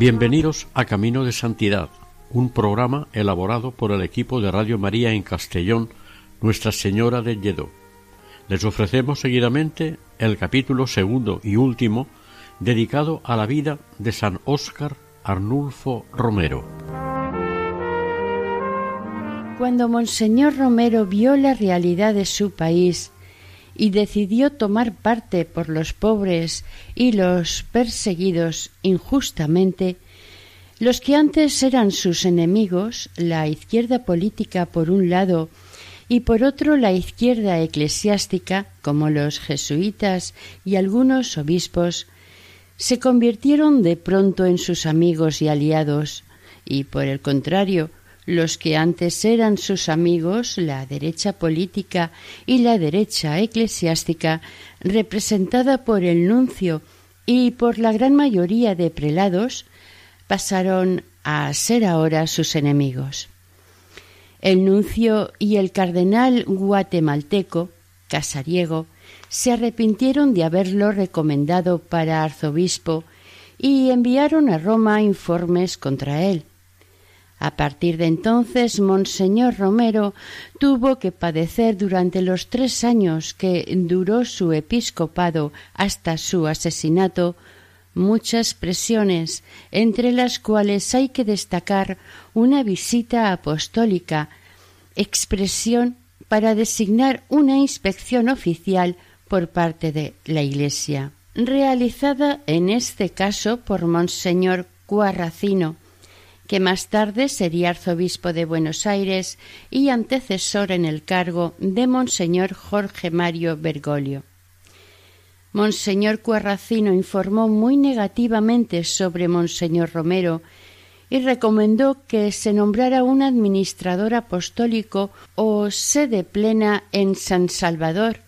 Bienvenidos a Camino de Santidad, un programa elaborado por el equipo de Radio María en Castellón, Nuestra Señora de Lledó. Les ofrecemos seguidamente el capítulo segundo y último dedicado a la vida de San Óscar Arnulfo Romero. Cuando Monseñor Romero vio la realidad de su país y decidió tomar parte por los pobres y los perseguidos injustamente, los que antes eran sus enemigos, la izquierda política por un lado y por otro la izquierda eclesiástica, como los jesuitas y algunos obispos, se convirtieron de pronto en sus amigos y aliados, y por el contrario, los que antes eran sus amigos, la derecha política y la derecha eclesiástica, representada por el nuncio y por la gran mayoría de prelados, pasaron a ser ahora sus enemigos. El nuncio y el cardenal guatemalteco, Casariego, se arrepintieron de haberlo recomendado para arzobispo y enviaron a Roma informes contra él. A partir de entonces, Monseñor Romero tuvo que padecer durante los tres años que duró su episcopado hasta su asesinato muchas presiones, entre las cuales hay que destacar una visita apostólica, expresión para designar una inspección oficial por parte de la Iglesia, realizada en este caso por Monseñor Cuarracino, que más tarde sería arzobispo de Buenos Aires y antecesor en el cargo de Monseñor Jorge Mario Bergoglio. Monseñor Cuarracino informó muy negativamente sobre Monseñor Romero y recomendó que se nombrara un administrador apostólico o sede plena en San Salvador,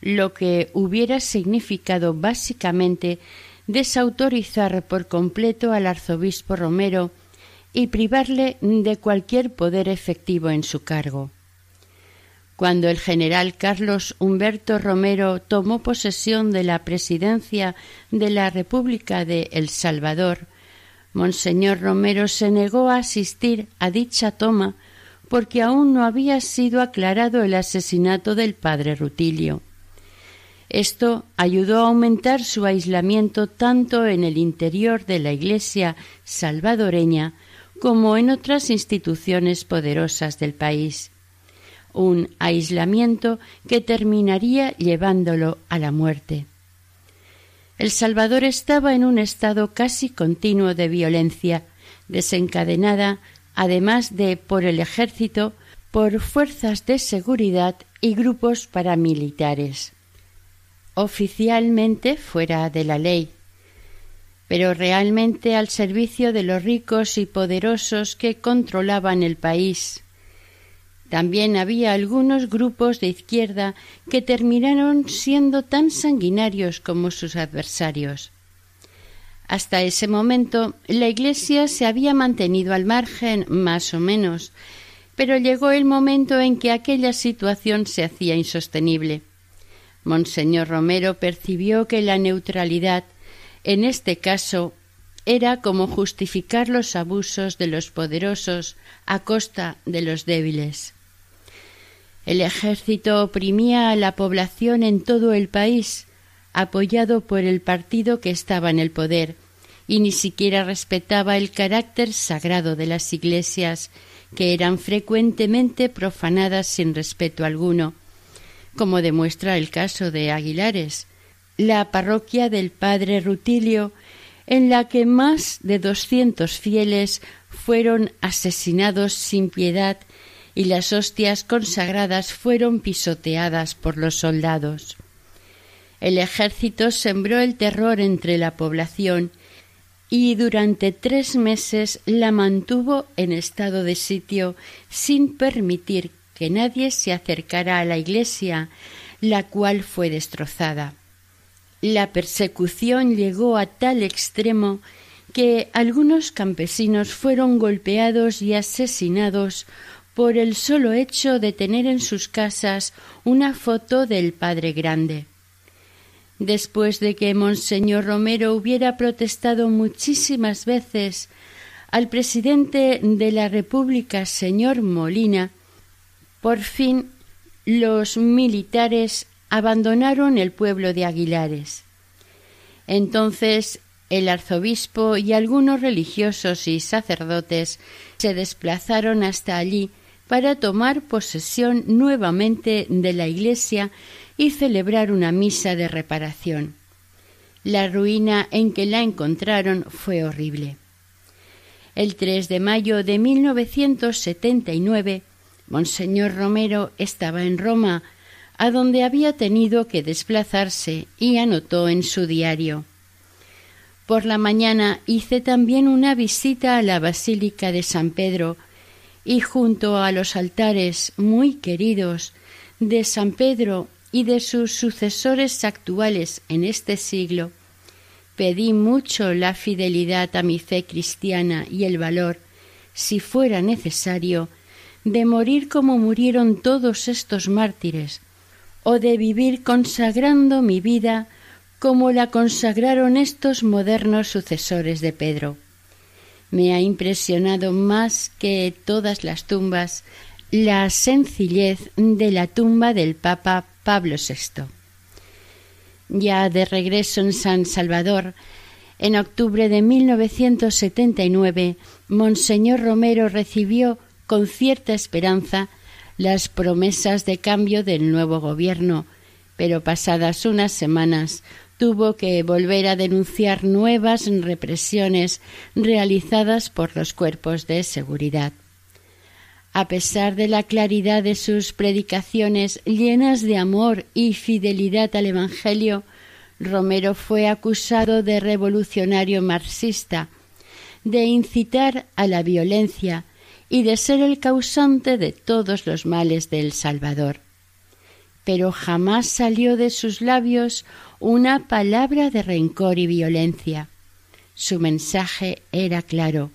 lo que hubiera significado básicamente desautorizar por completo al arzobispo Romero y privarle de cualquier poder efectivo en su cargo. Cuando el general Carlos Humberto Romero tomó posesión de la presidencia de la República de El Salvador, Monseñor Romero se negó a asistir a dicha toma porque aún no había sido aclarado el asesinato del padre Rutilio. Esto ayudó a aumentar su aislamiento tanto en el interior de la Iglesia salvadoreña como en otras instituciones poderosas del país. Un aislamiento que terminaría llevándolo a la muerte. El Salvador estaba en un estado casi continuo de violencia, desencadenada, además de por el ejército, por fuerzas de seguridad y grupos paramilitares. Oficialmente fuera de la ley, pero realmente al servicio de los ricos y poderosos que controlaban el país. También había algunos grupos de izquierda que terminaron siendo tan sanguinarios como sus adversarios. Hasta ese momento la Iglesia se había mantenido al margen más o menos, pero llegó el momento en que aquella situación se hacía insostenible. Monseñor Romero percibió que la neutralidad en este caso era como justificar los abusos de los poderosos a costa de los débiles. El ejército oprimía a la población en todo el país, apoyado por el partido que estaba en el poder, y ni siquiera respetaba el carácter sagrado de las iglesias, que eran frecuentemente profanadas sin respeto alguno, como demuestra el caso de Aguilares, la parroquia del padre Rutilio, en la que más de doscientos fieles fueron asesinados sin piedad y las hostias consagradas fueron pisoteadas por los soldados. El ejército sembró el terror entre la población y durante tres meses la mantuvo en estado de sitio sin permitir que nadie se acercara a la iglesia, la cual fue destrozada. La persecución llegó a tal extremo que algunos campesinos fueron golpeados y asesinados por el solo hecho de tener en sus casas una foto del Padre Grande. Después de que Monseñor Romero hubiera protestado muchísimas veces al presidente de la República, señor Molina, por fin los militares abandonaron el pueblo de Aguilares. Entonces el arzobispo y algunos religiosos y sacerdotes se desplazaron hasta allí para tomar posesión nuevamente de la iglesia y celebrar una misa de reparación. La ruina en que la encontraron fue horrible. El 3 de mayo de 1979, Monseñor Romero estaba en Roma, a donde había tenido que desplazarse, y anotó en su diario. Por la mañana hice también una visita a la Basílica de San Pedro y junto a los altares muy queridos de San Pedro y de sus sucesores actuales en este siglo, pedí mucho la fidelidad a mi fe cristiana y el valor, si fuera necesario, de morir como murieron todos estos mártires, o de vivir consagrando mi vida como la consagraron estos modernos sucesores de Pedro. Me ha impresionado más que todas las tumbas la sencillez de la tumba del Papa Pablo VI. Ya de regreso en San Salvador, en octubre de 1979, Monseñor Romero recibió con cierta esperanza las promesas de cambio del nuevo gobierno, pero pasadas unas semanas tuvo que volver a denunciar nuevas represiones realizadas por los cuerpos de seguridad. A pesar de la claridad de sus predicaciones llenas de amor y fidelidad al Evangelio, Romero fue acusado de revolucionario marxista, de incitar a la violencia y de ser el causante de todos los males de El Salvador. Pero jamás salió de sus labios una palabra de rencor y violencia. Su mensaje era claro.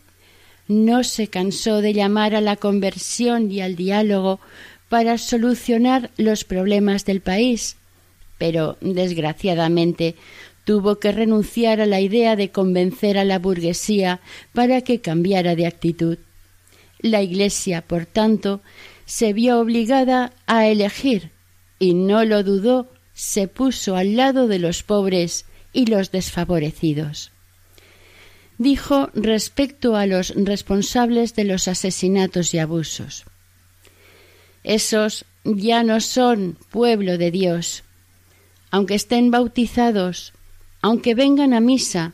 No se cansó de llamar a la conversión y al diálogo para solucionar los problemas del país, pero desgraciadamente tuvo que renunciar a la idea de convencer a la burguesía para que cambiara de actitud. La Iglesia, por tanto, se vio obligada a elegir, y no lo dudó se puso al lado de los pobres y los desfavorecidos. Dijo respecto a los responsables de los asesinatos y abusos. Esos ya no son pueblo de Dios. Aunque estén bautizados, aunque vengan a misa,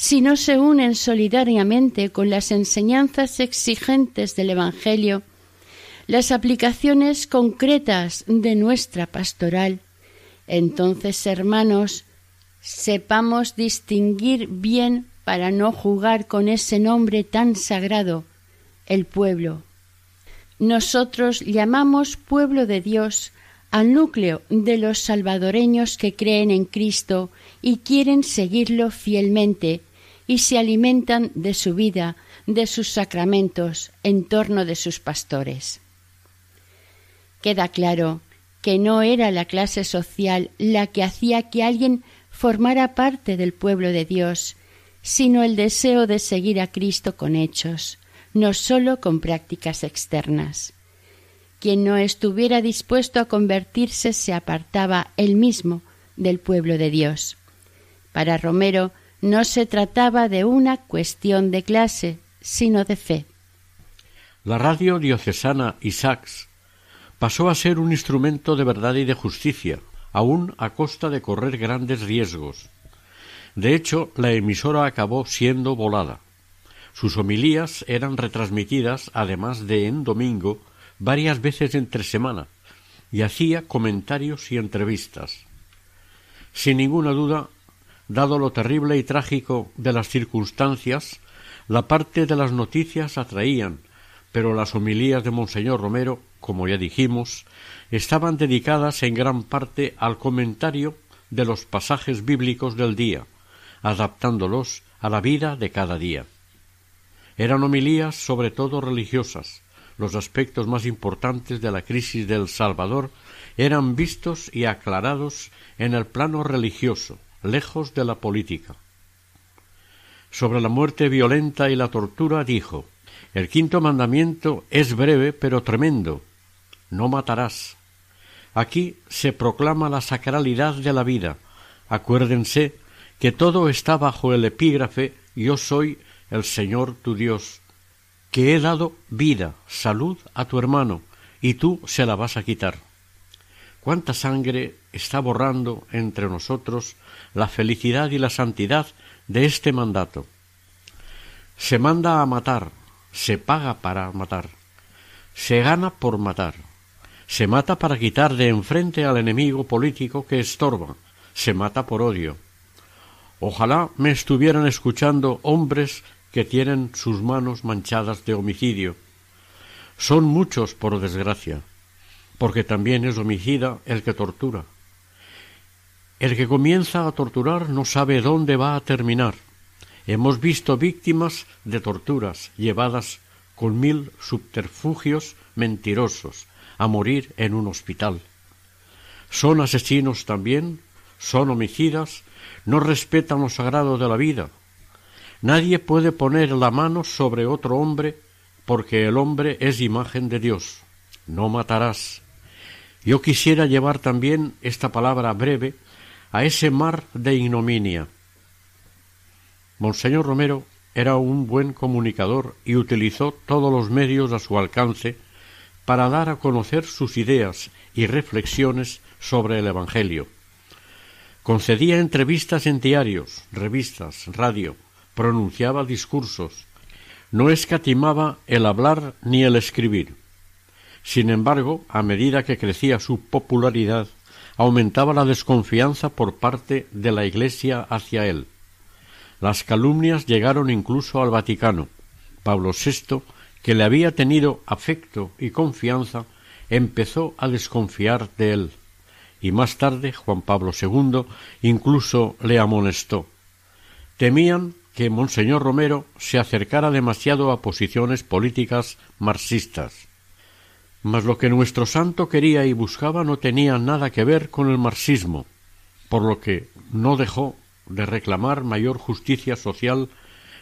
si no se unen solidariamente con las enseñanzas exigentes del Evangelio, las aplicaciones concretas de nuestra pastoral, entonces, hermanos, sepamos distinguir bien para no jugar con ese nombre tan sagrado, el pueblo. Nosotros llamamos pueblo de Dios al núcleo de los salvadoreños que creen en Cristo y quieren seguirlo fielmente y se alimentan de su vida, de sus sacramentos, en torno de sus pastores. Queda claro que no era la clase social la que hacía que alguien formara parte del pueblo de Dios, sino el deseo de seguir a Cristo con hechos, no sólo con prácticas externas. Quien no estuviera dispuesto a convertirse se apartaba él mismo del pueblo de Dios. Para Romero no se trataba de una cuestión de clase, sino de fe. La radio diocesana Isaacs pasó a ser un instrumento de verdad y de justicia, aun a costa de correr grandes riesgos. De hecho, la emisora acabó siendo volada. Sus homilías eran retransmitidas, además de en domingo, varias veces entre semana y hacía comentarios y entrevistas. Sin ninguna duda, dado lo terrible y trágico de las circunstancias, la parte de las noticias atraían, pero las homilías de Monseñor Romero, como ya dijimos, estaban dedicadas en gran parte al comentario de los pasajes bíblicos del día, adaptándolos a la vida de cada día. Eran homilías sobre todo religiosas. Los aspectos más importantes de la crisis del Salvador eran vistos y aclarados en el plano religioso, lejos de la política. Sobre la muerte violenta y la tortura dijo El quinto mandamiento es breve pero tremendo. No matarás. Aquí se proclama la sacralidad de la vida. Acuérdense que todo está bajo el epígrafe Yo soy el Señor tu Dios, que he dado vida, salud a tu hermano, y tú se la vas a quitar. ¿Cuánta sangre está borrando entre nosotros la felicidad y la santidad de este mandato? Se manda a matar, se paga para matar, se gana por matar, se mata para quitar de enfrente al enemigo político que estorba, se mata por odio. Ojalá me estuvieran escuchando hombres que tienen sus manos manchadas de homicidio. Son muchos, por desgracia, porque también es homicida el que tortura. El que comienza a torturar no sabe dónde va a terminar. Hemos visto víctimas de torturas llevadas con mil subterfugios mentirosos a morir en un hospital. Son asesinos también, son homicidas, no respetan lo sagrado de la vida. Nadie puede poner la mano sobre otro hombre porque el hombre es imagen de Dios. No matarás. Yo quisiera llevar también esta palabra breve a ese mar de ignominia. Monseñor Romero era un buen comunicador y utilizó todos los medios a su alcance para dar a conocer sus ideas y reflexiones sobre el Evangelio. Concedía entrevistas en diarios, revistas, radio, pronunciaba discursos, no escatimaba el hablar ni el escribir. Sin embargo, a medida que crecía su popularidad, aumentaba la desconfianza por parte de la Iglesia hacia él. Las calumnias llegaron incluso al Vaticano. Pablo VI, que le había tenido afecto y confianza, empezó a desconfiar de él. Y más tarde Juan Pablo II incluso le amonestó. Temían que Monseñor Romero se acercara demasiado a posiciones políticas marxistas. Mas lo que nuestro santo quería y buscaba no tenía nada que ver con el marxismo, por lo que no dejó de reclamar mayor justicia social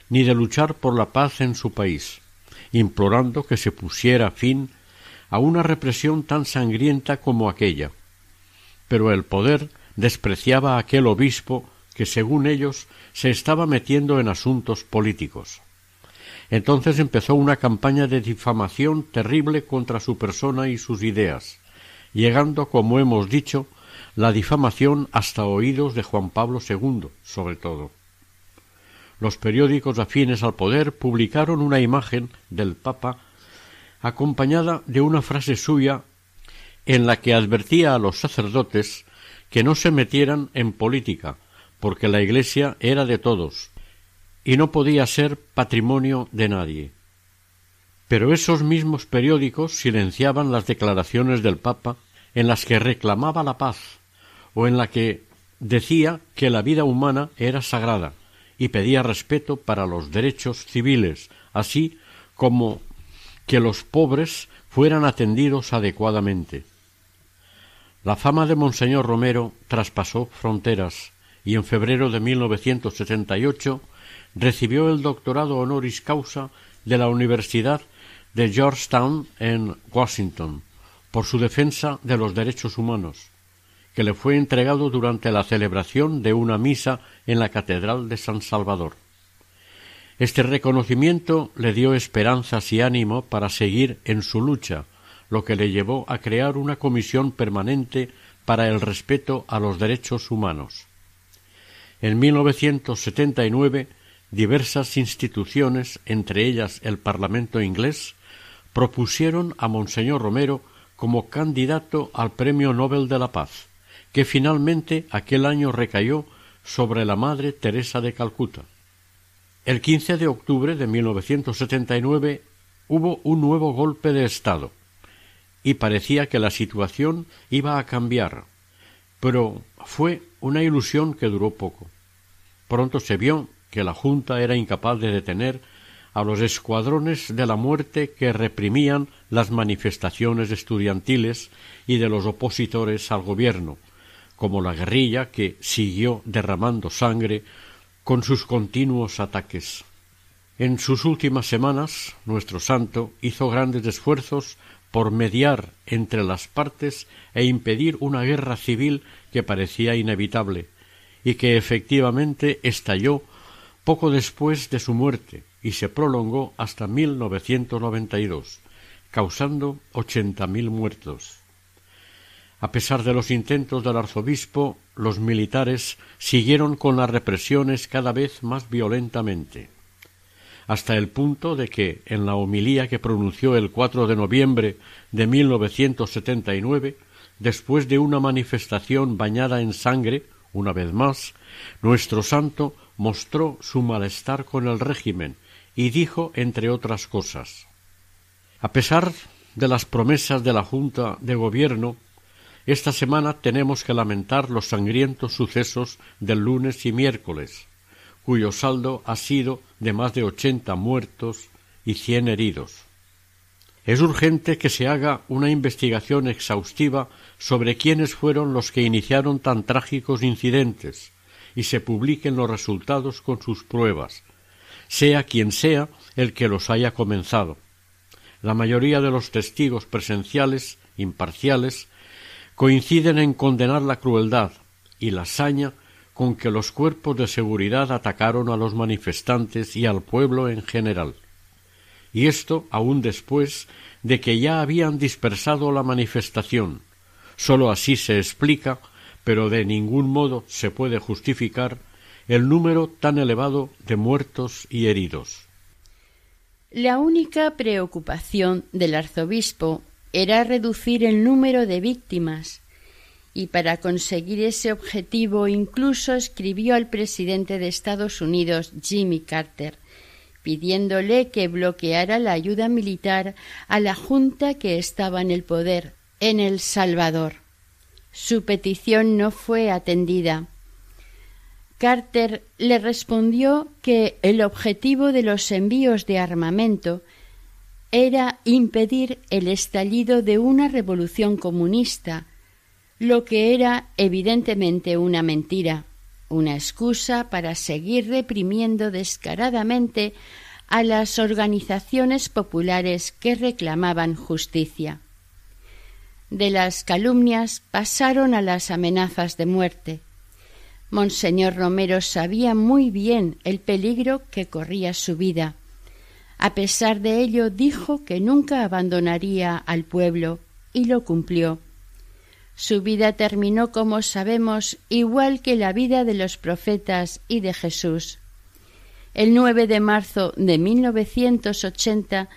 ni de luchar por la paz en su país, implorando que se pusiera fin a una represión tan sangrienta como aquella. Pero el poder despreciaba a aquel obispo que, según ellos, se estaba metiendo en asuntos políticos. Entonces empezó una campaña de difamación terrible contra su persona y sus ideas, llegando, como hemos dicho, la difamación hasta oídos de Juan Pablo II, sobre todo. Los periódicos afines al poder publicaron una imagen del Papa acompañada de una frase suya en la que advertía a los sacerdotes que no se metieran en política, porque la Iglesia era de todos, y no podía ser patrimonio de nadie. Pero esos mismos periódicos silenciaban las declaraciones del Papa en las que reclamaba la paz o en la que decía que la vida humana era sagrada y pedía respeto para los derechos civiles, así como que los pobres fueran atendidos adecuadamente. La fama de Monseñor Romero traspasó fronteras y en febrero de 1978 recibió el doctorado honoris causa de la Universidad de Georgetown en Washington por su defensa de los derechos humanos, que le fue entregado durante la celebración de una misa en la Catedral de San Salvador. Este reconocimiento le dio esperanzas y ánimo para seguir en su lucha, lo que le llevó a crear una comisión permanente para el respeto a los derechos humanos. En 1979 diversas instituciones, entre ellas el Parlamento inglés, propusieron a Monseñor Romero como candidato al Premio Nobel de la Paz, que finalmente aquel año recayó sobre la Madre Teresa de Calcuta. El 15 de octubre de 1979 hubo un nuevo golpe de Estado y parecía que la situación iba a cambiar, pero fue una ilusión que duró poco. Pronto se vio que la Junta era incapaz de detener a los escuadrones de la muerte que reprimían las manifestaciones estudiantiles y de los opositores al gobierno, como la guerrilla que siguió derramando sangre con sus continuos ataques. En sus últimas semanas, nuestro santo hizo grandes esfuerzos por mediar entre las partes e impedir una guerra civil que parecía inevitable y que efectivamente estalló poco después de su muerte y se prolongó hasta 1992, causando ochenta mil muertos. A pesar de los intentos del arzobispo, los militares siguieron con las represiones cada vez más violentamente, hasta el punto de que, en la homilía que pronunció el 4 de noviembre de 1979, después de una manifestación bañada en sangre, una vez más, nuestro santo mostró su malestar con el régimen y dijo, entre otras cosas, a pesar de las promesas de la Junta de Gobierno, esta semana tenemos que lamentar los sangrientos sucesos del lunes y miércoles, cuyo saldo ha sido de más de ochenta muertos y cien heridos. Es urgente que se haga una investigación exhaustiva sobre quiénes fueron los que iniciaron tan trágicos incidentes y se publiquen los resultados con sus pruebas, sea quien sea el que los haya comenzado. La mayoría de los testigos presenciales, imparciales, coinciden en condenar la crueldad y la saña con que los cuerpos de seguridad atacaron a los manifestantes y al pueblo en general. Y esto aun después de que ya habían dispersado la manifestación. Sólo así se explica, pero de ningún modo se puede justificar el número tan elevado de muertos y heridos. La única preocupación del arzobispo era reducir el número de víctimas, y para conseguir ese objetivo incluso escribió al presidente de Estados Unidos, Jimmy Carter, pidiéndole que bloqueara la ayuda militar a la junta que estaba en el poder en El Salvador. Su petición no fue atendida Carter le respondió que el objetivo de los envíos de armamento era impedir el estallido de una revolución comunista, lo que era evidentemente una mentira, una excusa para seguir reprimiendo descaradamente a las organizaciones populares que reclamaban justicia. De las calumnias pasaron a las amenazas de muerte. Monseñor Romero sabía muy bien el peligro que corría su vida. A pesar de ello, dijo que nunca abandonaría al pueblo, y lo cumplió. Su vida terminó, como sabemos, igual que la vida de los profetas y de Jesús. El 9 de marzo de 1980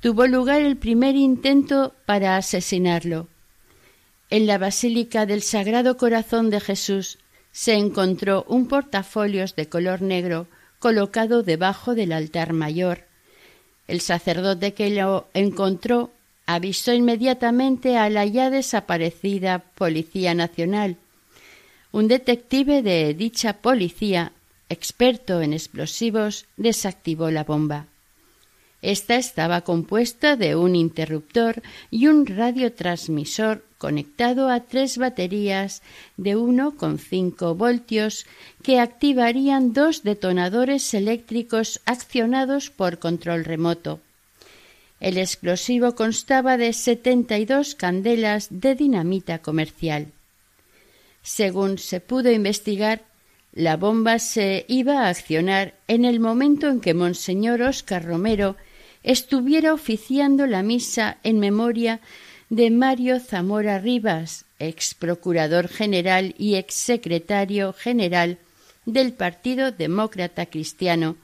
tuvo lugar el primer intento para asesinarlo. En la Basílica del Sagrado Corazón de Jesús se encontró un portafolios de color negro colocado debajo del altar mayor. El sacerdote que lo encontró avisó inmediatamente a la ya desaparecida Policía Nacional. Un detective de dicha policía, experto en explosivos, desactivó la bomba. Esta estaba compuesta de un interruptor y un radiotransmisor conectado a tres baterías de 1,5 voltios que activarían dos detonadores eléctricos accionados por control remoto. El explosivo constaba de 72 candelas de dinamita comercial. Según se pudo investigar, la bomba se iba a accionar en el momento en que Monseñor Óscar Romero estuviera oficiando la misa en memoria de Mario Zamora Rivas, ex procurador general y ex secretario general del Partido Demócrata Cristiano,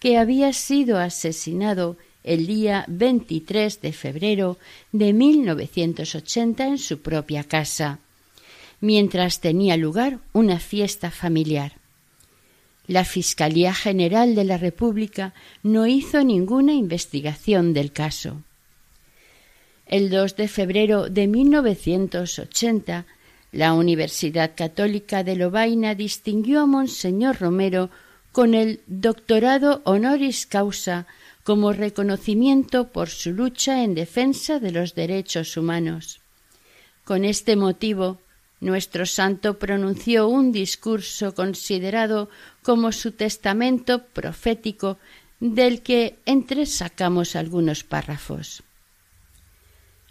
que había sido asesinado el día 23 de febrero de 1980 en su propia casa, mientras tenía lugar una fiesta familiar. La Fiscalía General de la República no hizo ninguna investigación del caso. El 2 de febrero de 1980, la Universidad Católica de Lovaina distinguió a Monseñor Romero con el doctorado honoris causa como reconocimiento por su lucha en defensa de los derechos humanos. Con este motivo, nuestro santo pronunció un discurso considerado como su testamento profético del que entresacamos algunos párrafos.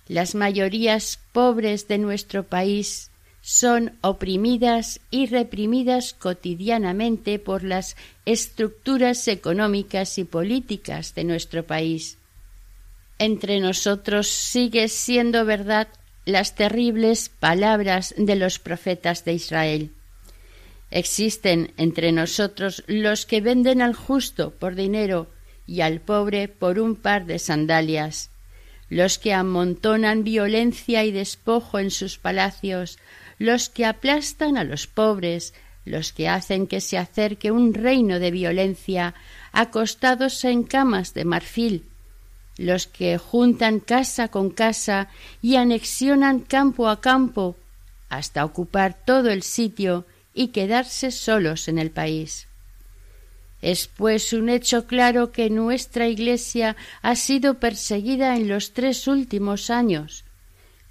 Las mayorías pobres de nuestro país son oprimidas y reprimidas cotidianamente por las estructuras económicas y políticas de nuestro país. Entre nosotros sigue siendo verdad las terribles palabras de los profetas de Israel. Existen entre nosotros los que venden al justo por dinero y al pobre por un par de sandalias, los que amontonan violencia y despojo en sus palacios, los que aplastan a los pobres, los que hacen que se acerque un reino de violencia, acostados en camas de marfil, los que juntan casa con casa y anexionan campo a campo, hasta ocupar todo el sitio y quedarse solos en el país. Es pues un hecho claro que nuestra Iglesia ha sido perseguida en los tres últimos años,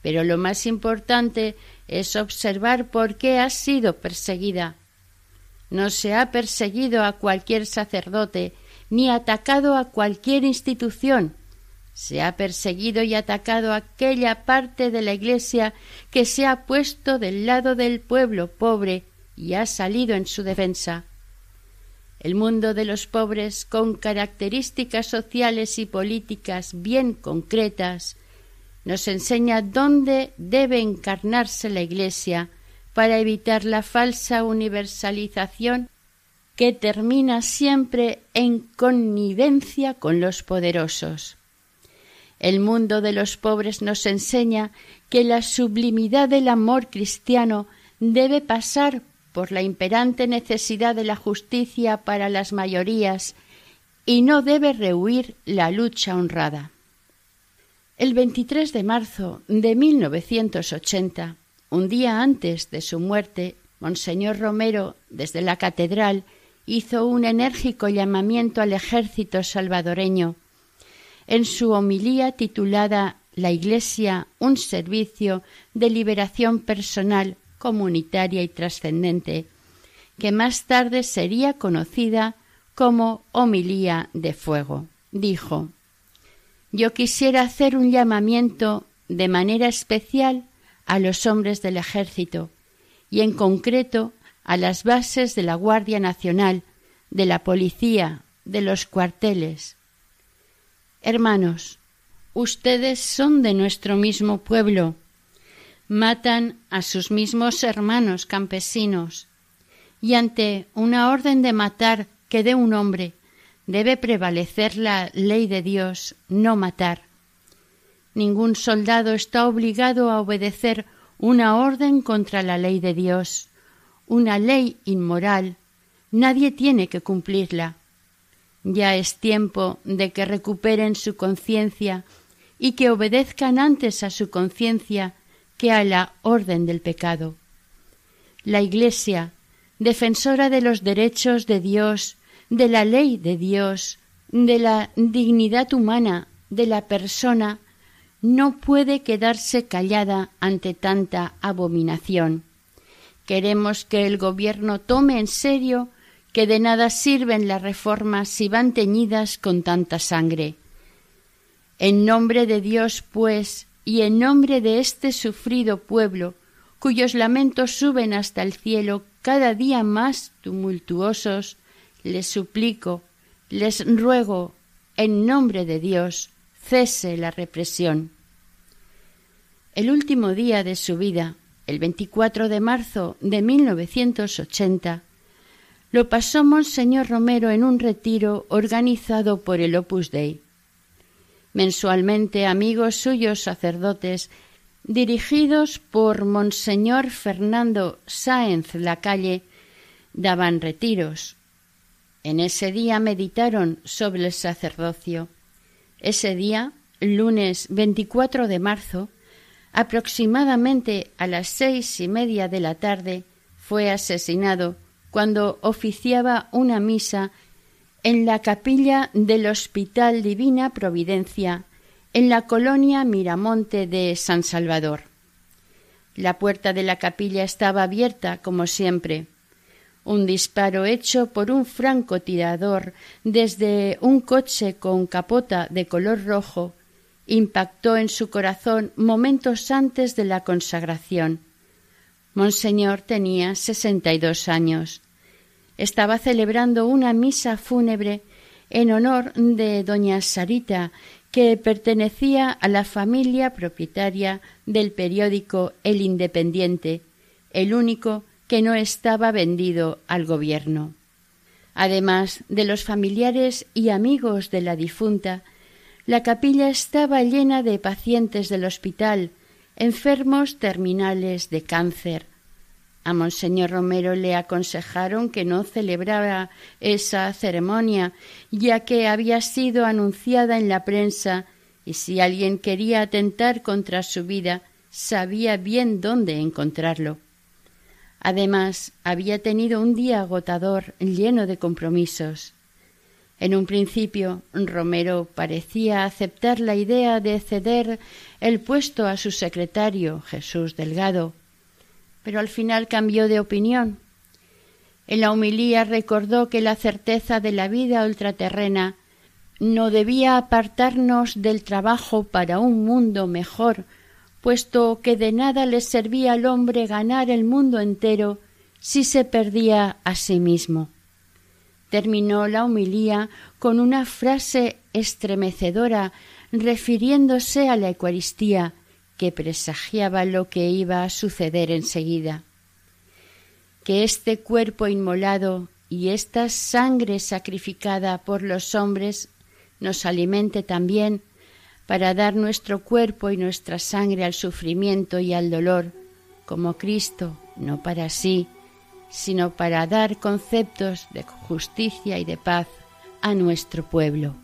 pero lo más importante es observar por qué ha sido perseguida. No se ha perseguido a cualquier sacerdote ni atacado a cualquier institución. Se ha perseguido y atacado aquella parte de la Iglesia que se ha puesto del lado del pueblo pobre y ha salido en su defensa. El mundo de los pobres, con características sociales y políticas bien concretas, nos enseña dónde debe encarnarse la Iglesia para evitar la falsa universalización que termina siempre en connivencia con los poderosos. El mundo de los pobres nos enseña que la sublimidad del amor cristiano debe pasar por la imperante necesidad de la justicia para las mayorías y no debe rehuir la lucha honrada. El 23 de marzo de 1980, un día antes de su muerte, Monseñor Romero, desde la catedral, hizo un enérgico llamamiento al ejército salvadoreño. En su homilía titulada La Iglesia, un servicio de liberación personal, comunitaria y trascendente, que más tarde sería conocida como homilía de fuego, dijo yo quisiera hacer un llamamiento de manera especial a los hombres del ejército y en concreto a las bases de la Guardia Nacional, de la policía, de los cuarteles. Hermanos, ustedes son de nuestro mismo pueblo, matan a sus mismos hermanos campesinos, y ante una orden de matar que dé un hombre debe prevalecer la ley de Dios, no matar. Ningún soldado está obligado a obedecer una orden contra la ley de Dios, una ley inmoral. Nadie tiene que cumplirla. Ya es tiempo de que recuperen su conciencia y que obedezcan antes a su conciencia que a la orden del pecado. La Iglesia, defensora de los derechos de Dios de la ley de Dios, de la dignidad humana de la persona, no puede quedarse callada ante tanta abominación. Queremos que el gobierno tome en serio que de nada sirven las reformas si van teñidas con tanta sangre. En nombre de Dios, pues, y en nombre de este sufrido pueblo, cuyos lamentos suben hasta el cielo cada día más tumultuosos, les suplico, les ruego, en nombre de Dios, cese la represión. El último día de su vida, el 24 de marzo de 1980, lo pasó Monseñor Romero en un retiro organizado por el Opus Dei. Mensualmente amigos suyos sacerdotes, dirigidos por Monseñor Fernando Sáenz Lacalle, daban retiros. En ese día meditaron sobre el sacerdocio. Ese día, lunes 24 de marzo, aproximadamente a las seis y media de la tarde, fue asesinado cuando oficiaba una misa en la capilla del Hospital Divina Providencia, en la colonia Miramonte de San Salvador. La puerta de la capilla estaba abierta, como siempre. Un disparo hecho por un francotirador desde un coche con capota de color rojo impactó en su corazón momentos antes de la consagración. Monseñor tenía sesenta y dos años. Estaba celebrando una misa fúnebre en honor de doña Sarita, que pertenecía a la familia propietaria del periódico El Independiente, el único que no estaba vendido al gobierno. Además de los familiares y amigos de la difunta, la capilla estaba llena de pacientes del hospital, enfermos terminales de cáncer. A Monseñor Romero le aconsejaron que no celebrara esa ceremonia, ya que había sido anunciada en la prensa y si alguien quería atentar contra su vida, sabía bien dónde encontrarlo. Además, había tenido un día agotador lleno de compromisos. En un principio, Romero parecía aceptar la idea de ceder el puesto a su secretario, Jesús Delgado, pero al final cambió de opinión. En la humilía recordó que la certeza de la vida ultraterrena no debía apartarnos del trabajo para un mundo mejor, puesto que de nada le servía al hombre ganar el mundo entero si se perdía a sí mismo. Terminó la humilía con una frase estremecedora refiriéndose a la Eucaristía, que presagiaba lo que iba a suceder enseguida. Que este cuerpo inmolado y esta sangre sacrificada por los hombres nos alimente también para dar nuestro cuerpo y nuestra sangre al sufrimiento y al dolor, como Cristo, no para sí, sino para dar conceptos de justicia y de paz a nuestro pueblo.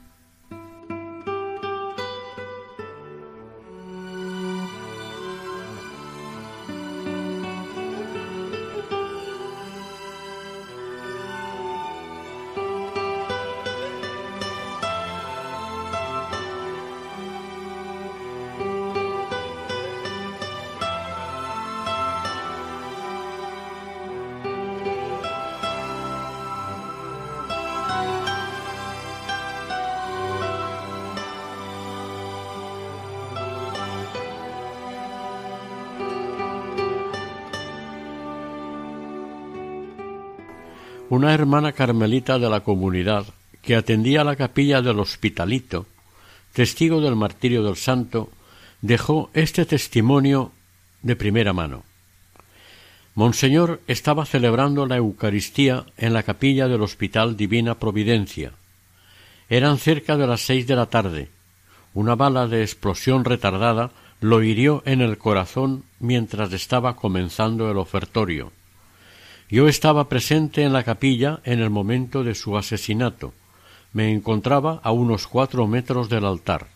Una hermana carmelita de la comunidad que atendía la capilla del Hospitalito, testigo del martirio del santo, dejó este testimonio de primera mano. Monseñor estaba celebrando la Eucaristía en la capilla del Hospital Divina Providencia. Eran cerca de las seis de la tarde. Una bala de explosión retardada lo hirió en el corazón mientras estaba comenzando el ofertorio. Yo estaba presente en la capilla en el momento de su asesinato. Me encontraba a unos cuatro metros del altar.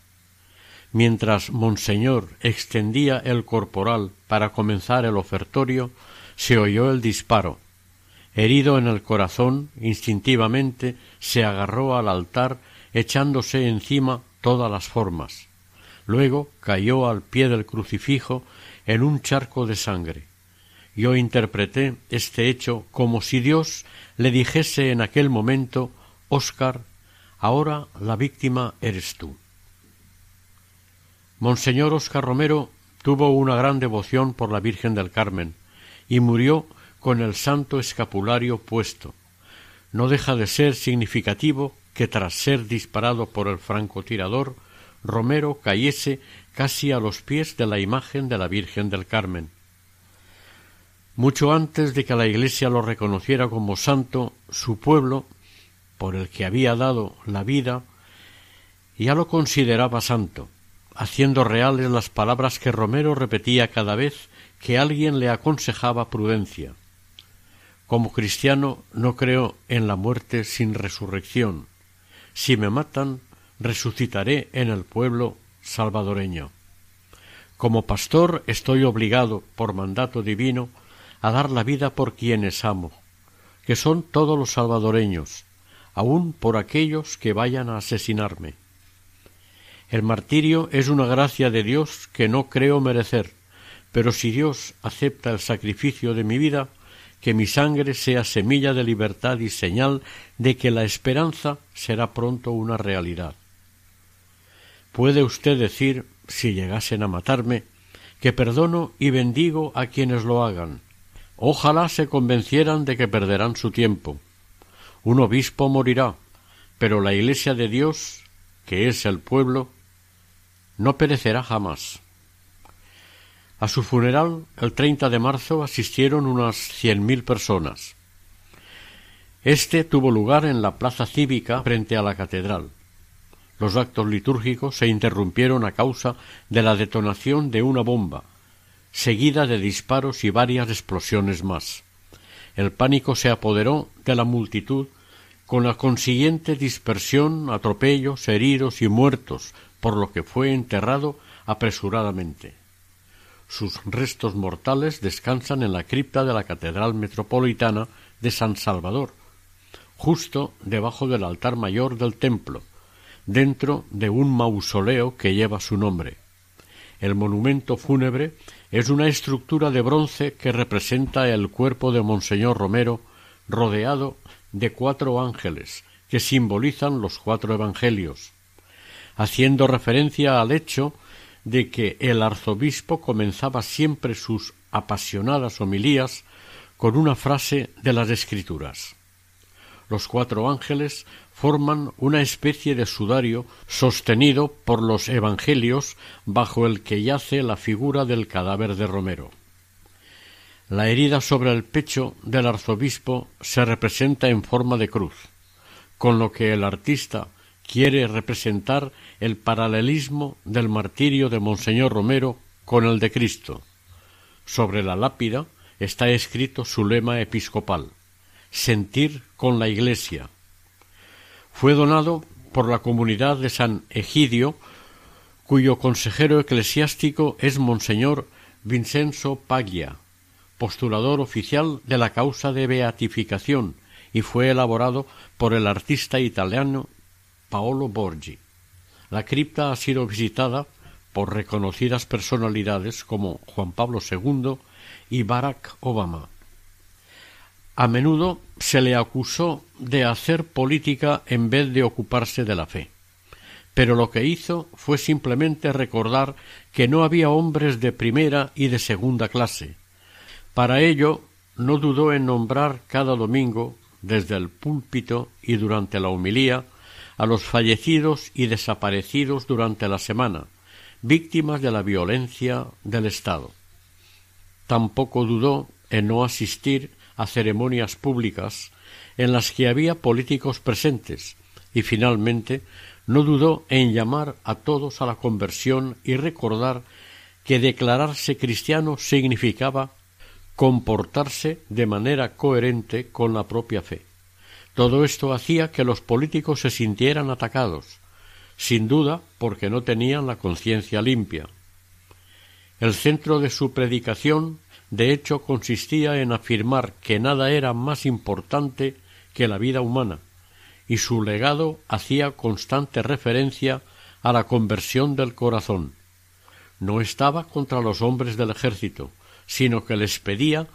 Mientras Monseñor extendía el corporal para comenzar el ofertorio, se oyó el disparo. Herido en el corazón, instintivamente se agarró al altar echándose encima todas las formas. Luego cayó al pie del crucifijo en un charco de sangre. Yo interpreté este hecho como si Dios le dijese en aquel momento Óscar, ahora la víctima eres tú. Monseñor Óscar Romero tuvo una gran devoción por la Virgen del Carmen y murió con el santo escapulario puesto. No deja de ser significativo que tras ser disparado por el francotirador, Romero cayese casi a los pies de la imagen de la Virgen del Carmen. Mucho antes de que la Iglesia lo reconociera como santo, su pueblo, por el que había dado la vida, Ya lo consideraba santo, haciendo reales las palabras que Romero repetía cada vez que alguien le aconsejaba prudencia. Como cristiano no creo en la muerte sin resurrección. Si me matan, resucitaré en el pueblo salvadoreño. Como pastor estoy obligado, por mandato divino, a dar la vida por quienes amo, que son todos los salvadoreños, aun por aquellos que vayan a asesinarme. El martirio es una gracia de Dios que no creo merecer, pero si Dios acepta el sacrificio de mi vida, que mi sangre sea semilla de libertad y señal de que la esperanza será pronto una realidad. Puede usted decir, si llegasen a matarme, que perdono y bendigo a quienes lo hagan. Ojalá se convencieran de que perderán su tiempo. Un obispo morirá, pero la Iglesia de Dios, que es el pueblo, no perecerá jamás. A su funeral, el 30 de marzo, asistieron unas cien mil personas. Este tuvo lugar en la plaza cívica frente a la catedral. Los actos litúrgicos se interrumpieron a causa de la detonación de una bomba, seguida de disparos y varias explosiones más. El pánico se apoderó de la multitud con la consiguiente dispersión, atropellos, heridos y muertos, por lo que fue enterrado apresuradamente. Sus restos mortales descansan en la cripta de la Catedral Metropolitana de San Salvador, justo debajo del altar mayor del templo, dentro de un mausoleo que lleva su nombre. El monumento fúnebre es una estructura de bronce que representa el cuerpo de Monseñor Romero rodeado de cuatro ángeles que simbolizan los cuatro evangelios, haciendo referencia al hecho de que el arzobispo comenzaba siempre sus apasionadas homilías con una frase de las Escrituras. Los cuatro ángeles forman una especie de sudario sostenido por los evangelios bajo el que yace la figura del cadáver de Romero. La herida sobre el pecho del arzobispo se representa en forma de cruz, con lo que el artista quiere representar el paralelismo del martirio de Monseñor Romero con el de Cristo. Sobre la lápida está escrito su lema episcopal Sentir con la Iglesia. Fue donado por la comunidad de San Egidio, cuyo consejero eclesiástico es Monseñor Vincenzo Paglia, postulador oficial de la causa de beatificación, y fue elaborado por el artista italiano Paolo Borgi. La cripta ha sido visitada por reconocidas personalidades como Juan Pablo II y Barack Obama. A menudo se le acusó de hacer política en vez de ocuparse de la fe. Pero lo que hizo fue simplemente recordar que no había hombres de primera y de segunda clase. Para ello no dudó en nombrar cada domingo, desde el púlpito y durante la homilía, a los fallecidos y desaparecidos durante la semana, víctimas de la violencia del Estado. Tampoco dudó en no asistir a ceremonias públicas en las que había políticos presentes y finalmente no dudó en llamar a todos a la conversión y recordar que declararse cristiano significaba comportarse de manera coherente con la propia fe. Todo esto hacía que los políticos se sintieran atacados, sin duda porque no tenían la conciencia limpia. El centro de su predicación, de hecho, consistía en afirmar que nada era más importante que la vida humana, y su legado hacía constante referencia a la conversión del corazón. No estaba contra los hombres del ejército, sino que les pedía,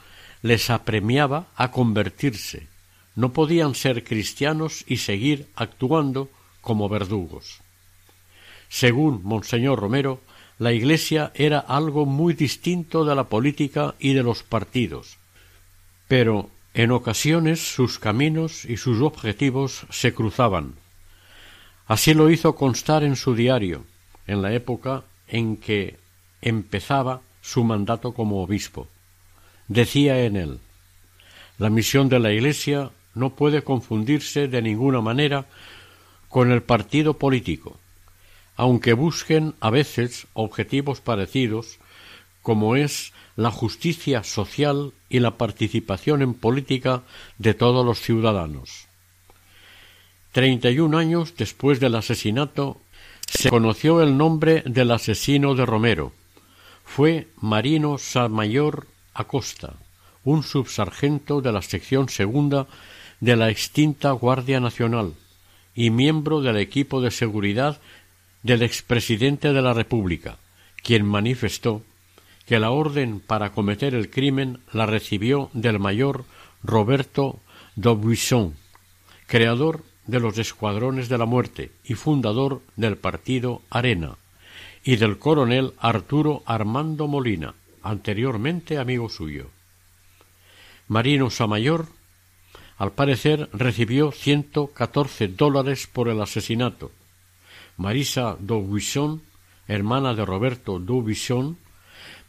les apremiaba a convertirse, no podían ser cristianos y seguir actuando como verdugos. Según Monseñor Romero, la Iglesia era algo muy distinto de la política y de los partidos, pero en ocasiones sus caminos y sus objetivos se cruzaban. Así lo hizo constar en su diario, en la época en que empezaba su mandato como obispo. Decía en él La misión de la Iglesia no puede confundirse de ninguna manera con el partido político. Aunque busquen a veces objetivos parecidos, como es la justicia social y la participación en política de todos los ciudadanos. Treinta y un años después del asesinato se conoció el nombre del asesino de Romero. Fue Marino Samayor Acosta, un subsargento de la sección segunda de la extinta Guardia Nacional y miembro del equipo de seguridad del expresidente de la República, quien manifestó que la orden para cometer el crimen la recibió del mayor Roberto Daubuisson, creador de los escuadrones de la muerte y fundador del partido Arena, y del coronel Arturo Armando Molina, anteriormente amigo suyo. Marino Samayor, al parecer, recibió ciento catorce dólares por el asesinato. Marisa Daubuisson, hermana de Roberto Daubuisson,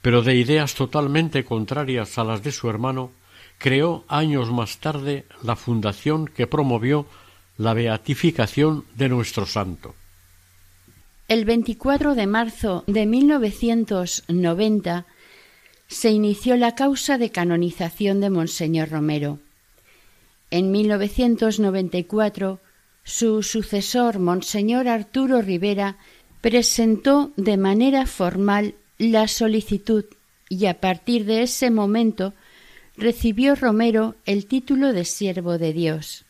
pero de ideas totalmente contrarias a las de su hermano, creó años más tarde la fundación que promovió la beatificación de nuestro santo. El 24 de marzo de 1990 se inició la causa de canonización de Monseñor Romero. En 1994, su sucesor, Monseñor Arturo Rivera, presentó de manera formal la solicitud y a partir de ese momento recibió Romero el título de siervo de Dios.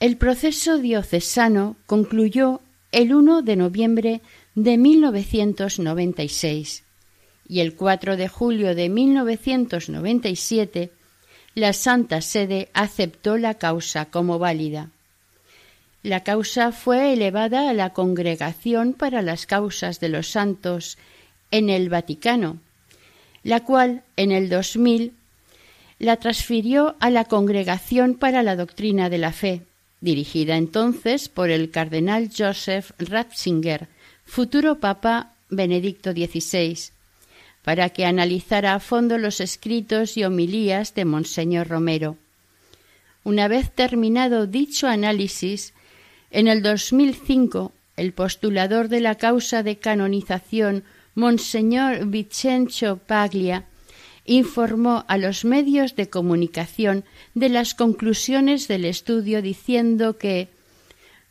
El proceso diocesano concluyó el 1 de noviembre de 1996 y el 4 de julio de 1997 la Santa Sede aceptó la causa como válida. La causa fue elevada a la Congregación para las Causas de los Santos en el Vaticano, la cual en el 2000 la transfirió a la Congregación para la Doctrina de la Fe, dirigida entonces por el cardenal Joseph Ratzinger, futuro Papa Benedicto XVI, para que analizara a fondo los escritos y homilías de Monseñor Romero. Una vez terminado dicho análisis, en el 2005 el postulador de la causa de canonización Monseñor Vicencio Paglia informó a los medios de comunicación de las conclusiones del estudio diciendo que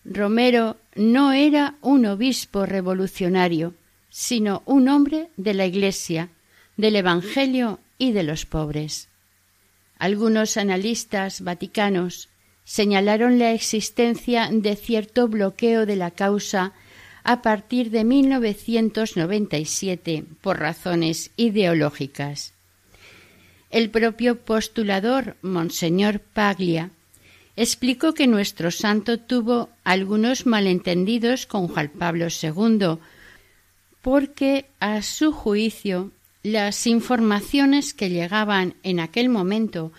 Romero no era un obispo revolucionario, sino un hombre de la Iglesia, del Evangelio y de los pobres. Algunos analistas vaticanos señalaron la existencia de cierto bloqueo de la causa a partir de 1997 por razones ideológicas. El propio postulador, Monseñor Paglia, explicó que nuestro santo tuvo algunos malentendidos con Juan Pablo II, porque, a su juicio, las informaciones que llegaban en aquel momento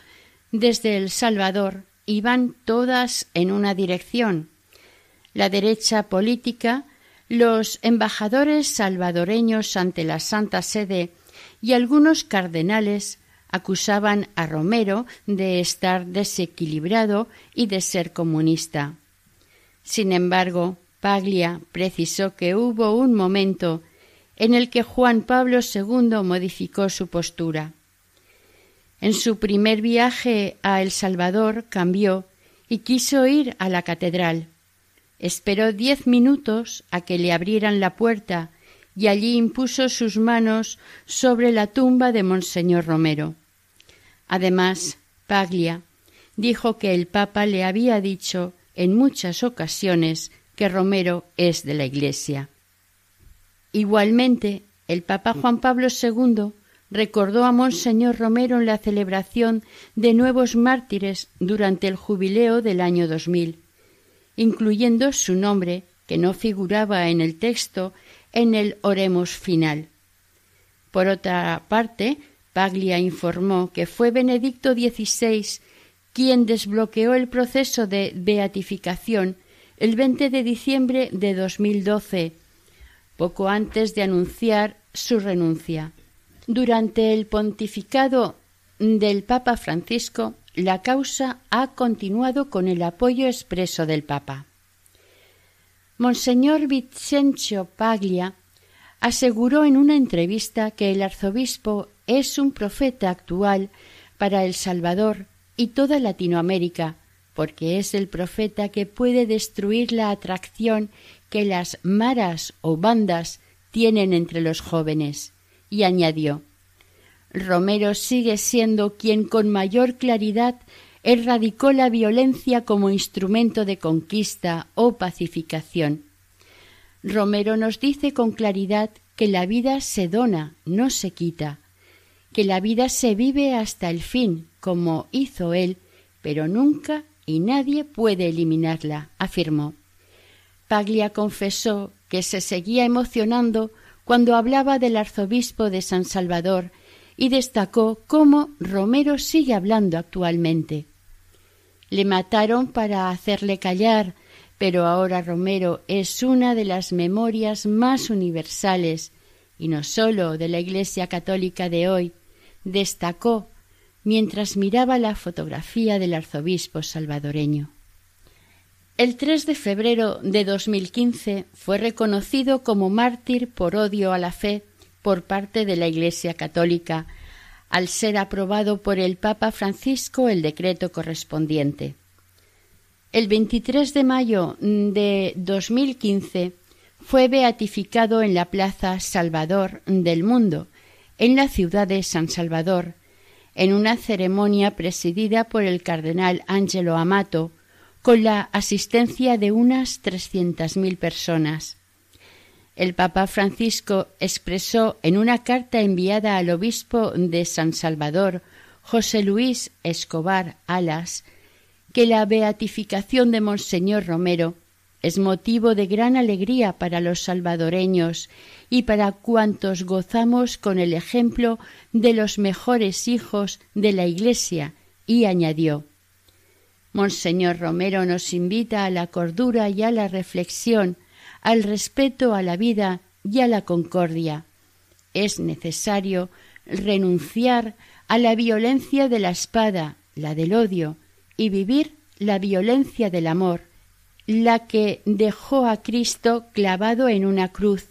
desde El Salvador iban todas en una dirección. La derecha política, los embajadores salvadoreños ante la Santa Sede y algunos cardenales acusaban a Romero de estar desequilibrado y de ser comunista. Sin embargo, Paglia precisó que hubo un momento en el que Juan Pablo II modificó su postura. En su primer viaje a El Salvador cambió y quiso ir a la catedral. Esperó diez minutos a que le abrieran la puerta y allí impuso sus manos sobre la tumba de Monseñor Romero. Además, Paglia dijo que el Papa le había dicho en muchas ocasiones que Romero es de la Iglesia. Igualmente, el Papa Juan Pablo II recordó a Monseñor Romero en la celebración de nuevos mártires durante el jubileo del año 2000, incluyendo su nombre, que no figuraba en el texto, en el Oremos final. Por otra parte, Paglia informó que fue Benedicto XVI quien desbloqueó el proceso de beatificación el 20 de diciembre de 2012, poco antes de anunciar su renuncia. Durante el pontificado del Papa Francisco, la causa ha continuado con el apoyo expreso del Papa. Monseñor Vicencio Paglia aseguró en una entrevista que el arzobispo es un profeta actual para El Salvador y toda Latinoamérica, porque es el profeta que puede destruir la atracción que las maras o bandas tienen entre los jóvenes. Y añadió Romero sigue siendo quien con mayor claridad erradicó la violencia como instrumento de conquista o pacificación. Romero nos dice con claridad que la vida se dona, no se quita, que la vida se vive hasta el fin, como hizo él, pero nunca y nadie puede eliminarla, afirmó. Paglia confesó que se seguía emocionando cuando hablaba del arzobispo de San Salvador y destacó cómo Romero sigue hablando actualmente. Le mataron para hacerle callar, pero ahora Romero es una de las memorias más universales, y no sólo de la Iglesia católica de hoy, destacó mientras miraba la fotografía del arzobispo salvadoreño. El 3 de febrero de 2015 fue reconocido como mártir por odio a la fe por parte de la Iglesia católica, al ser aprobado por el Papa Francisco el decreto correspondiente. El 23 de mayo de 2015 fue beatificado en la Plaza Salvador del Mundo, en la ciudad de San Salvador, en una ceremonia presidida por el cardenal Angelo Amato, con la asistencia de unas trescientas mil personas. El Papa Francisco expresó en una carta enviada al obispo de San Salvador, José Luis Escobar Alas, que la beatificación de Monseñor Romero es motivo de gran alegría para los salvadoreños y para cuantos gozamos con el ejemplo de los mejores hijos de la Iglesia, y añadió Monseñor Romero nos invita a la cordura y a la reflexión, al respeto a la vida y a la concordia. Es necesario renunciar a la violencia de la espada, la del odio, y vivir la violencia del amor, la que dejó a Cristo clavado en una cruz,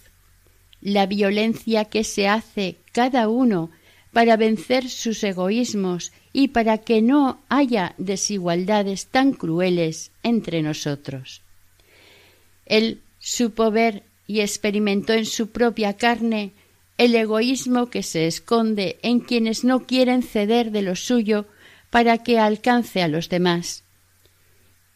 la violencia que se hace cada uno para vencer sus egoísmos y para que no haya desigualdades tan crueles entre nosotros. Él supo ver y experimentó en su propia carne el egoísmo que se esconde en quienes no quieren ceder de lo suyo para que alcance a los demás.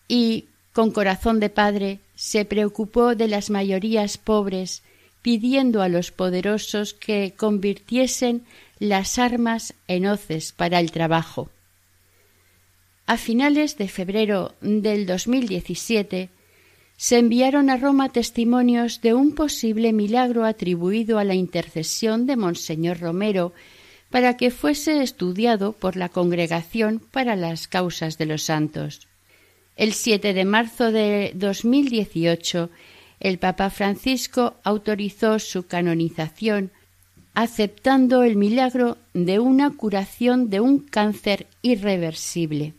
Y con corazón de padre, se preocupó de las mayorías pobres, pidiendo a los poderosos que convirtiesen las armas en hoces para el trabajo. A finales de febrero del 2017 se enviaron a Roma testimonios de un posible milagro atribuido a la intercesión de Monseñor Romero para que fuese estudiado por la Congregación para las Causas de los Santos. El 7 de marzo de 2018, el Papa Francisco autorizó su canonización, aceptando el milagro de una curación de un cáncer irreversible.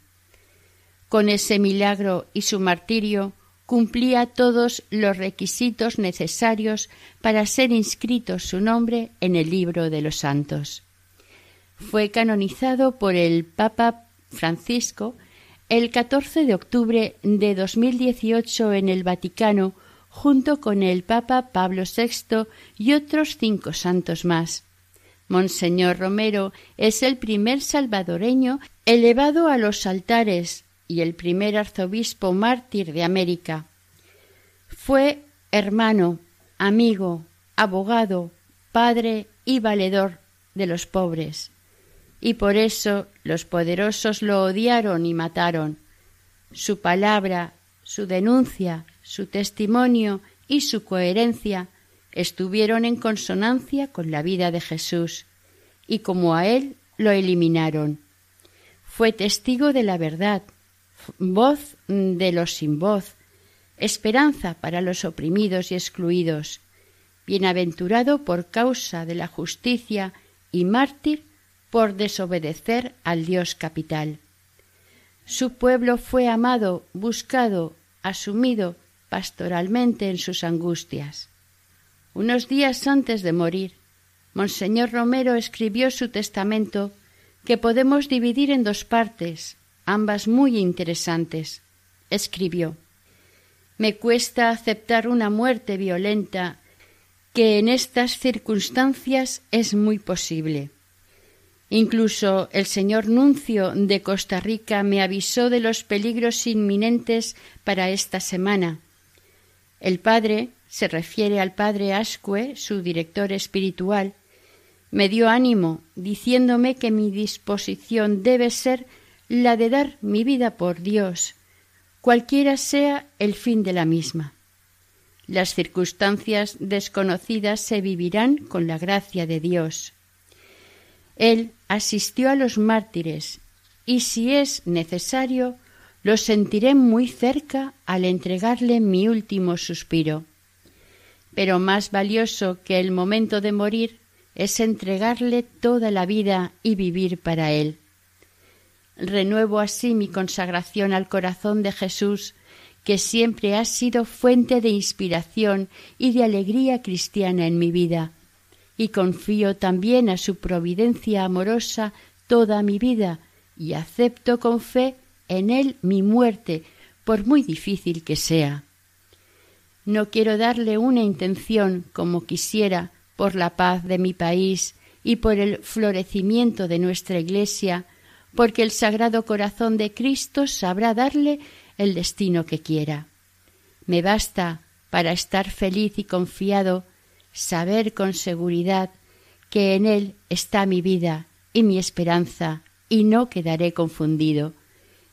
Con ese milagro y su martirio cumplía todos los requisitos necesarios para ser inscrito su nombre en el libro de los santos. Fue canonizado por el Papa Francisco el 14 de octubre de 2018 en el Vaticano junto con el Papa Pablo VI y otros cinco santos más. Monseñor Romero es el primer salvadoreño elevado a los altares y el primer arzobispo mártir de América. Fue hermano, amigo, abogado, padre y valedor de los pobres y por eso los poderosos lo odiaron y mataron. Su palabra, su denuncia, su testimonio y su coherencia estuvieron en consonancia con la vida de Jesús, y como a él lo eliminaron. Fue testigo de la verdad, voz de los sin voz, esperanza para los oprimidos y excluidos, bienaventurado por causa de la justicia y mártir por desobedecer al Dios capital. Su pueblo fue amado, buscado, asumido pastoralmente en sus angustias. Unos días antes de morir, Monseñor Romero escribió su testamento que podemos dividir en dos partes, ambas muy interesantes. Escribió Me cuesta aceptar una muerte violenta que en estas circunstancias es muy posible. Incluso el señor nuncio de Costa Rica me avisó de los peligros inminentes para esta semana. El padre, se refiere al padre Ascue, su director espiritual, me dio ánimo, diciéndome que mi disposición debe ser la de dar mi vida por Dios, cualquiera sea el fin de la misma. Las circunstancias desconocidas se vivirán con la gracia de Dios. Él asistió a los mártires y si es necesario, lo sentiré muy cerca al entregarle mi último suspiro. Pero más valioso que el momento de morir es entregarle toda la vida y vivir para él. Renuevo así mi consagración al corazón de Jesús, que siempre ha sido fuente de inspiración y de alegría cristiana en mi vida, y confío también a su providencia amorosa toda mi vida, y acepto con fe en él mi muerte, por muy difícil que sea. No quiero darle una intención como quisiera, por la paz de mi país y por el florecimiento de nuestra Iglesia, porque el Sagrado Corazón de Cristo sabrá darle el destino que quiera. Me basta, para estar feliz y confiado, saber con seguridad que en Él está mi vida y mi esperanza, y no quedaré confundido,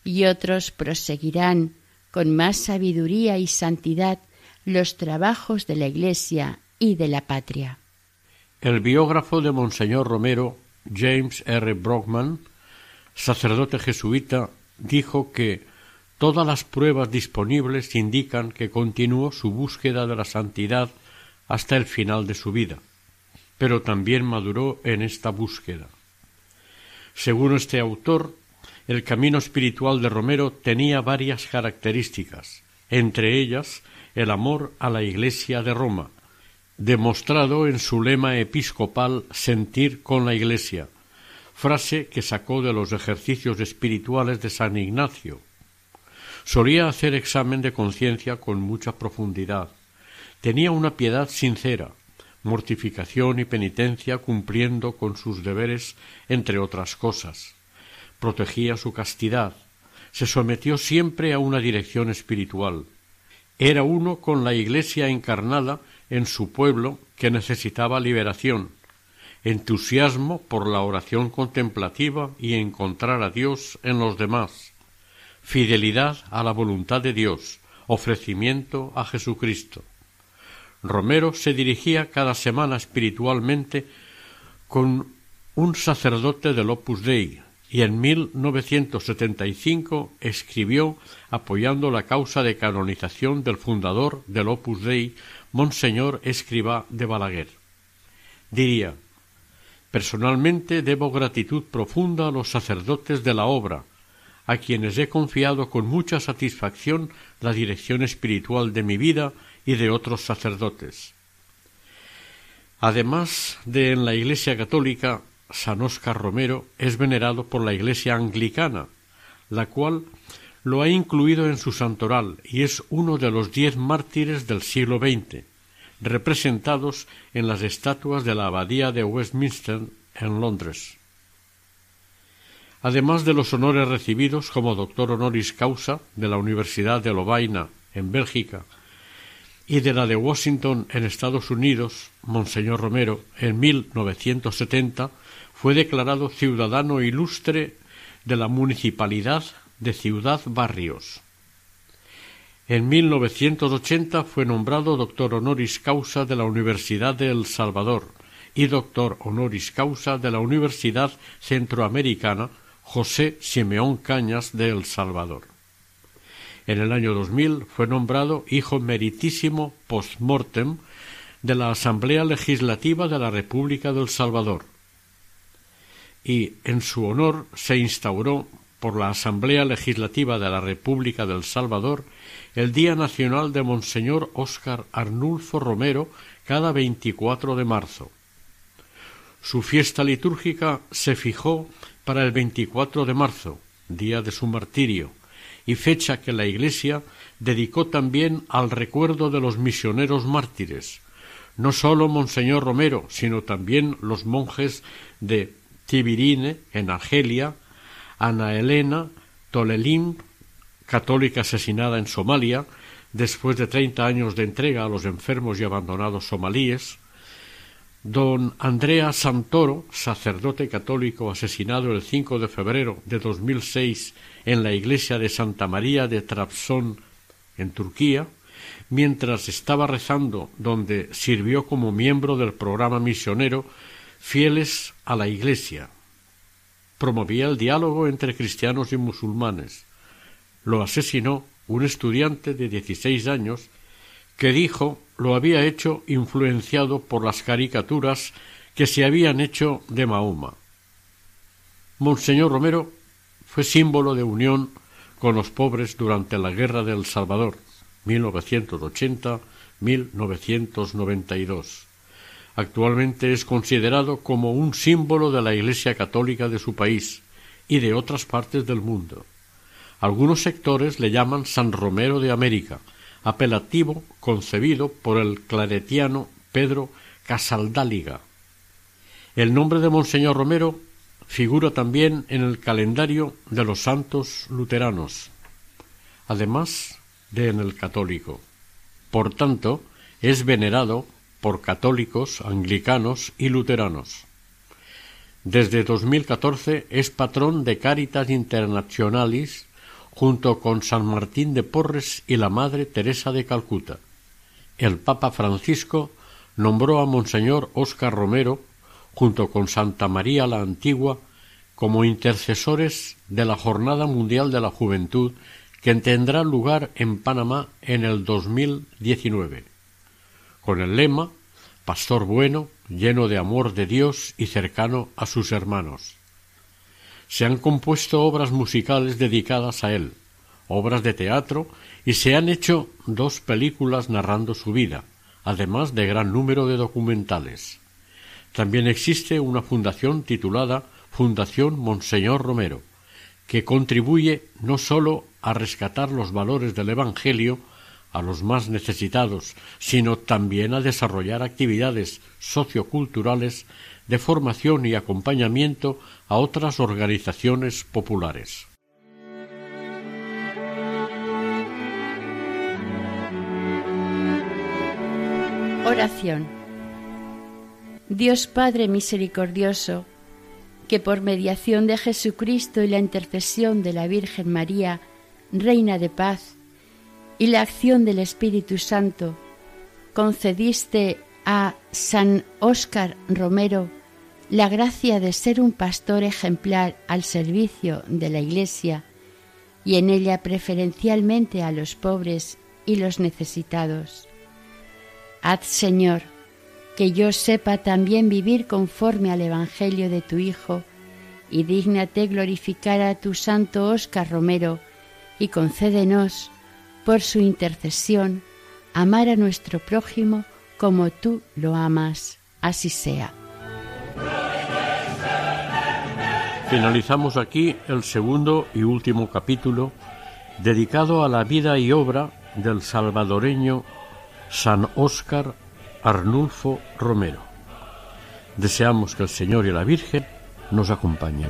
y otros proseguirán con más sabiduría y santidad los trabajos de la Iglesia y de la patria. El biógrafo de Monseñor Romero, James R. Brockman, sacerdote jesuita, dijo que todas las pruebas disponibles indican que continuó su búsqueda de la santidad hasta el final de su vida, pero también maduró en esta búsqueda. Según este autor, el camino espiritual de Romero tenía varias características, entre ellas el amor a la Iglesia de Roma, demostrado en su lema episcopal Sentir con la Iglesia, frase que sacó de los ejercicios espirituales de San Ignacio. Solía hacer examen de conciencia con mucha profundidad. Tenía una piedad sincera, mortificación y penitencia cumpliendo con sus deberes, entre otras cosas. Protegía su castidad, se sometió siempre a una dirección espiritual. Era uno con la Iglesia encarnada en su pueblo que necesitaba liberación, entusiasmo por la oración contemplativa y encontrar a Dios en los demás, fidelidad a la voluntad de Dios, ofrecimiento a Jesucristo. Romero se dirigía cada semana espiritualmente con un sacerdote del Opus Dei y en 1975 escribió apoyando la causa de canonización del fundador del Opus Dei, Monseñor Escribá de Balaguer. Diría Personalmente debo gratitud profunda a los sacerdotes de la obra, a quienes he confiado con mucha satisfacción la dirección espiritual de mi vida y de otros sacerdotes. Además de en la Iglesia católica, San Óscar Romero es venerado por la Iglesia anglicana, la cual lo ha incluido en su santoral y es uno de los diez mártires del siglo XX, representados en las estatuas de la Abadía de Westminster en Londres. Además de los honores recibidos como doctor honoris causa de la Universidad de Lovaina en Bélgica y de la de Washington en Estados Unidos, Monseñor Romero, en 1970 fue declarado ciudadano ilustre de la Municipalidad de Ciudad Barrios. En 1980 fue nombrado doctor honoris causa de la Universidad de El Salvador y doctor honoris causa de la Universidad Centroamericana José Simeón Cañas de El Salvador. En el año 2000 fue nombrado hijo meritísimo post-mortem de la Asamblea Legislativa de la República del Salvador y en su honor se instauró por la Asamblea Legislativa de la República del Salvador el Día Nacional de Monseñor Óscar Arnulfo Romero cada 24 de marzo. Su fiesta litúrgica se fijó para el 24 de marzo, día de su martirio, y fecha que la Iglesia dedicó también al recuerdo de los misioneros mártires, no sólo Monseñor Romero, sino también los monjes de Tibirine, en Argelia, Ana Elena Tolelim, católica asesinada en Somalia, después de treinta años de entrega a los enfermos y abandonados somalíes, don Andrea Santoro, sacerdote católico asesinado el 5 de febrero de 2006 en la iglesia de Santa María de Trabzon, en Turquía, mientras estaba rezando donde sirvió como miembro del programa misionero Fieles a la Iglesia. Promovía el diálogo entre cristianos y musulmanes. Lo asesinó un estudiante de dieciséis años que dijo lo había hecho influenciado por las caricaturas que se habían hecho de Mahoma. Monseñor Romero fue símbolo de unión con los pobres durante la Guerra del Salvador 1980-1992. Actualmente es considerado como un símbolo de la Iglesia Católica de su país y de otras partes del mundo. Algunos sectores le llaman San Romero de América, apelativo concebido por el claretiano Pedro Casaldáliga. El nombre de Monseñor Romero figura también en el calendario de los santos luteranos, además de en el católico. Por tanto, es venerado por católicos, anglicanos y luteranos. Desde 2014 es patrón de Caritas Internationalis junto con San Martín de Porres y la Madre Teresa de Calcuta. El Papa Francisco nombró a Monseñor Óscar Romero junto con Santa María la Antigua como intercesores de la Jornada Mundial de la Juventud que tendrá lugar en Panamá en el 2019, con el lema Pastor bueno, lleno de amor de Dios y cercano a sus hermanos se han compuesto obras musicales dedicadas a él, obras de teatro, y se han hecho dos películas narrando su vida, además de gran número de documentales. También existe una fundación titulada Fundación Monseñor Romero, que contribuye no sólo a rescatar los valores del Evangelio a los más necesitados, sino también a desarrollar actividades socioculturales de formación y acompañamiento a otras organizaciones populares. Oración. Dios Padre misericordioso, que por mediación de Jesucristo y la intercesión de la Virgen María, Reina de paz, y la acción del Espíritu Santo, concediste a San Óscar Romero la gracia de ser un pastor ejemplar al servicio de la Iglesia y en ella preferencialmente a los pobres y los necesitados. Haz, Señor, que yo sepa también vivir conforme al Evangelio de tu Hijo, y dígnate glorificar a tu santo Óscar Romero, y concédenos, por su intercesión, amar a nuestro prójimo como tú lo amas. Así sea. Finalizamos aquí el segundo y último capítulo dedicado a la vida y obra del salvadoreño San Óscar Arnulfo Romero. Deseamos que el Señor y la Virgen nos acompañen.